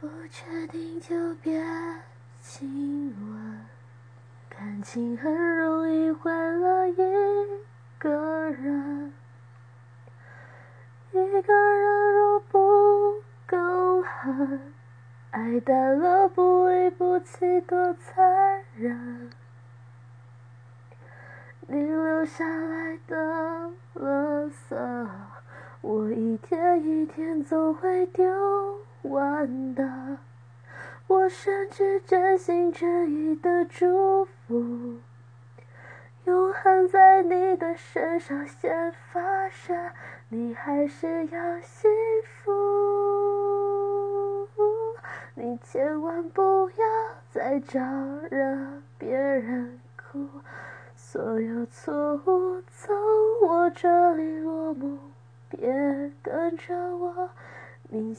不确定就别亲吻，感情很容易坏了一个人。一个人若不够狠，爱淡了不离不弃多残忍。你留下来的垃圾，我一天一天总会丢完的。我甚至真心真意的祝福，永恒在你的身上先发生，你还是要幸福。你千万不要再招惹别人哭。所有错误从我这里落幕，别跟着我，你。